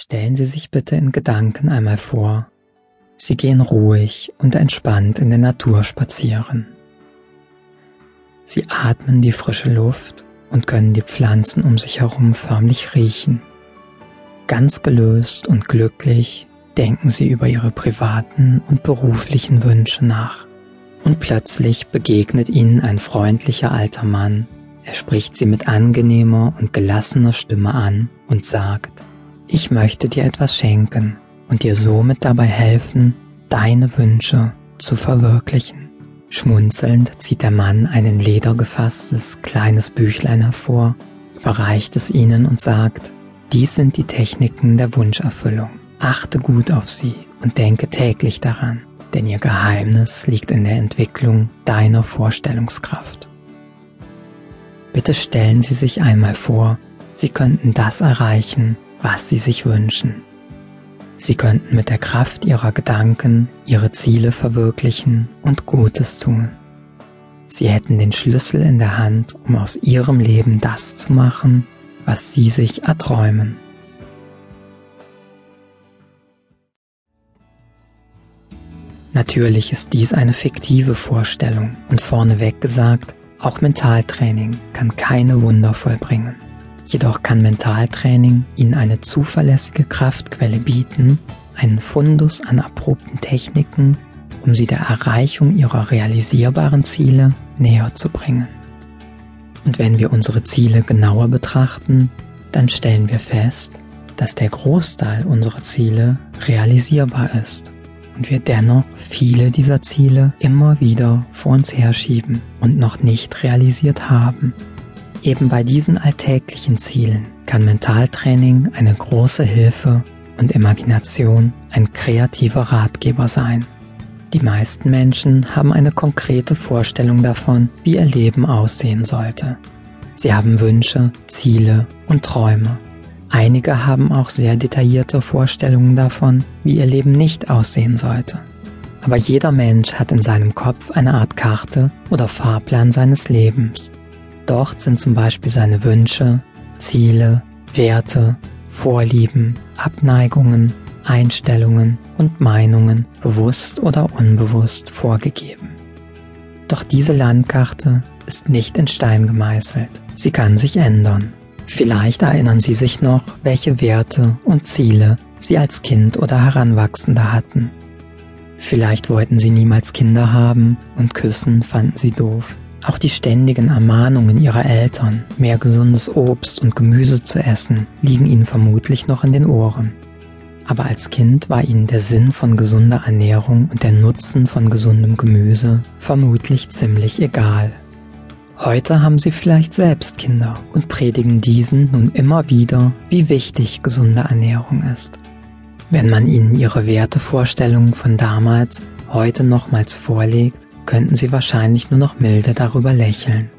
Stellen Sie sich bitte in Gedanken einmal vor, Sie gehen ruhig und entspannt in der Natur spazieren. Sie atmen die frische Luft und können die Pflanzen um sich herum förmlich riechen. Ganz gelöst und glücklich denken Sie über Ihre privaten und beruflichen Wünsche nach. Und plötzlich begegnet Ihnen ein freundlicher alter Mann. Er spricht Sie mit angenehmer und gelassener Stimme an und sagt, ich möchte dir etwas schenken und dir somit dabei helfen, deine Wünsche zu verwirklichen. Schmunzelnd zieht der Mann ein in Leder gefasstes kleines Büchlein hervor, überreicht es ihnen und sagt, dies sind die Techniken der Wunscherfüllung. Achte gut auf sie und denke täglich daran, denn ihr Geheimnis liegt in der Entwicklung deiner Vorstellungskraft. Bitte stellen Sie sich einmal vor, Sie könnten das erreichen, was sie sich wünschen. Sie könnten mit der Kraft ihrer Gedanken ihre Ziele verwirklichen und Gutes tun. Sie hätten den Schlüssel in der Hand, um aus ihrem Leben das zu machen, was sie sich erträumen. Natürlich ist dies eine fiktive Vorstellung und vorneweg gesagt, auch Mentaltraining kann keine Wunder vollbringen. Jedoch kann Mentaltraining Ihnen eine zuverlässige Kraftquelle bieten, einen Fundus an abrupten Techniken, um Sie der Erreichung Ihrer realisierbaren Ziele näher zu bringen. Und wenn wir unsere Ziele genauer betrachten, dann stellen wir fest, dass der Großteil unserer Ziele realisierbar ist und wir dennoch viele dieser Ziele immer wieder vor uns herschieben und noch nicht realisiert haben. Eben bei diesen alltäglichen Zielen kann Mentaltraining eine große Hilfe und Imagination ein kreativer Ratgeber sein. Die meisten Menschen haben eine konkrete Vorstellung davon, wie ihr Leben aussehen sollte. Sie haben Wünsche, Ziele und Träume. Einige haben auch sehr detaillierte Vorstellungen davon, wie ihr Leben nicht aussehen sollte. Aber jeder Mensch hat in seinem Kopf eine Art Karte oder Fahrplan seines Lebens Dort sind zum Beispiel seine Wünsche, Ziele, Werte, Vorlieben, Abneigungen, Einstellungen und Meinungen bewusst oder unbewusst vorgegeben. Doch diese Landkarte ist nicht in Stein gemeißelt. Sie kann sich ändern. Vielleicht erinnern Sie sich noch, welche Werte und Ziele Sie als Kind oder Heranwachsender hatten. Vielleicht wollten Sie niemals Kinder haben und Küssen fanden Sie doof. Auch die ständigen Ermahnungen ihrer Eltern, mehr gesundes Obst und Gemüse zu essen, liegen ihnen vermutlich noch in den Ohren. Aber als Kind war ihnen der Sinn von gesunder Ernährung und der Nutzen von gesundem Gemüse vermutlich ziemlich egal. Heute haben sie vielleicht selbst Kinder und predigen diesen nun immer wieder, wie wichtig gesunde Ernährung ist. Wenn man ihnen ihre Wertevorstellungen von damals heute nochmals vorlegt, könnten sie wahrscheinlich nur noch milde darüber lächeln.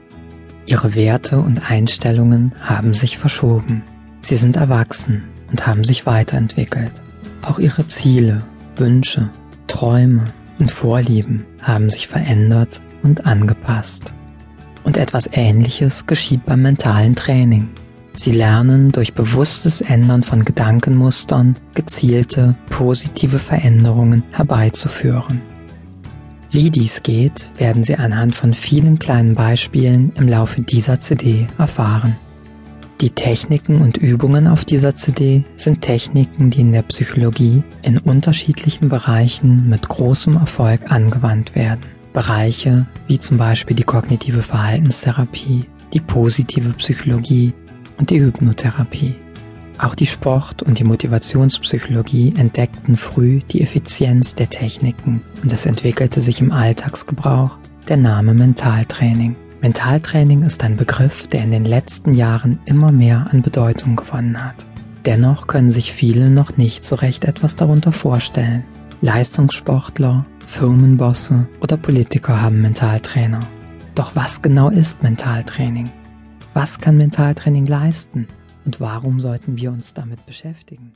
Ihre Werte und Einstellungen haben sich verschoben. Sie sind erwachsen und haben sich weiterentwickelt. Auch ihre Ziele, Wünsche, Träume und Vorlieben haben sich verändert und angepasst. Und etwas Ähnliches geschieht beim mentalen Training. Sie lernen durch bewusstes Ändern von Gedankenmustern gezielte, positive Veränderungen herbeizuführen. Wie dies geht, werden Sie anhand von vielen kleinen Beispielen im Laufe dieser CD erfahren. Die Techniken und Übungen auf dieser CD sind Techniken, die in der Psychologie in unterschiedlichen Bereichen mit großem Erfolg angewandt werden. Bereiche wie zum Beispiel die kognitive Verhaltenstherapie, die positive Psychologie und die Hypnotherapie. Auch die Sport- und die Motivationspsychologie entdeckten früh die Effizienz der Techniken und es entwickelte sich im Alltagsgebrauch der Name Mentaltraining. Mentaltraining ist ein Begriff, der in den letzten Jahren immer mehr an Bedeutung gewonnen hat. Dennoch können sich viele noch nicht so recht etwas darunter vorstellen. Leistungssportler, Firmenbosse oder Politiker haben Mentaltrainer. Doch was genau ist Mentaltraining? Was kann Mentaltraining leisten? Und warum sollten wir uns damit beschäftigen?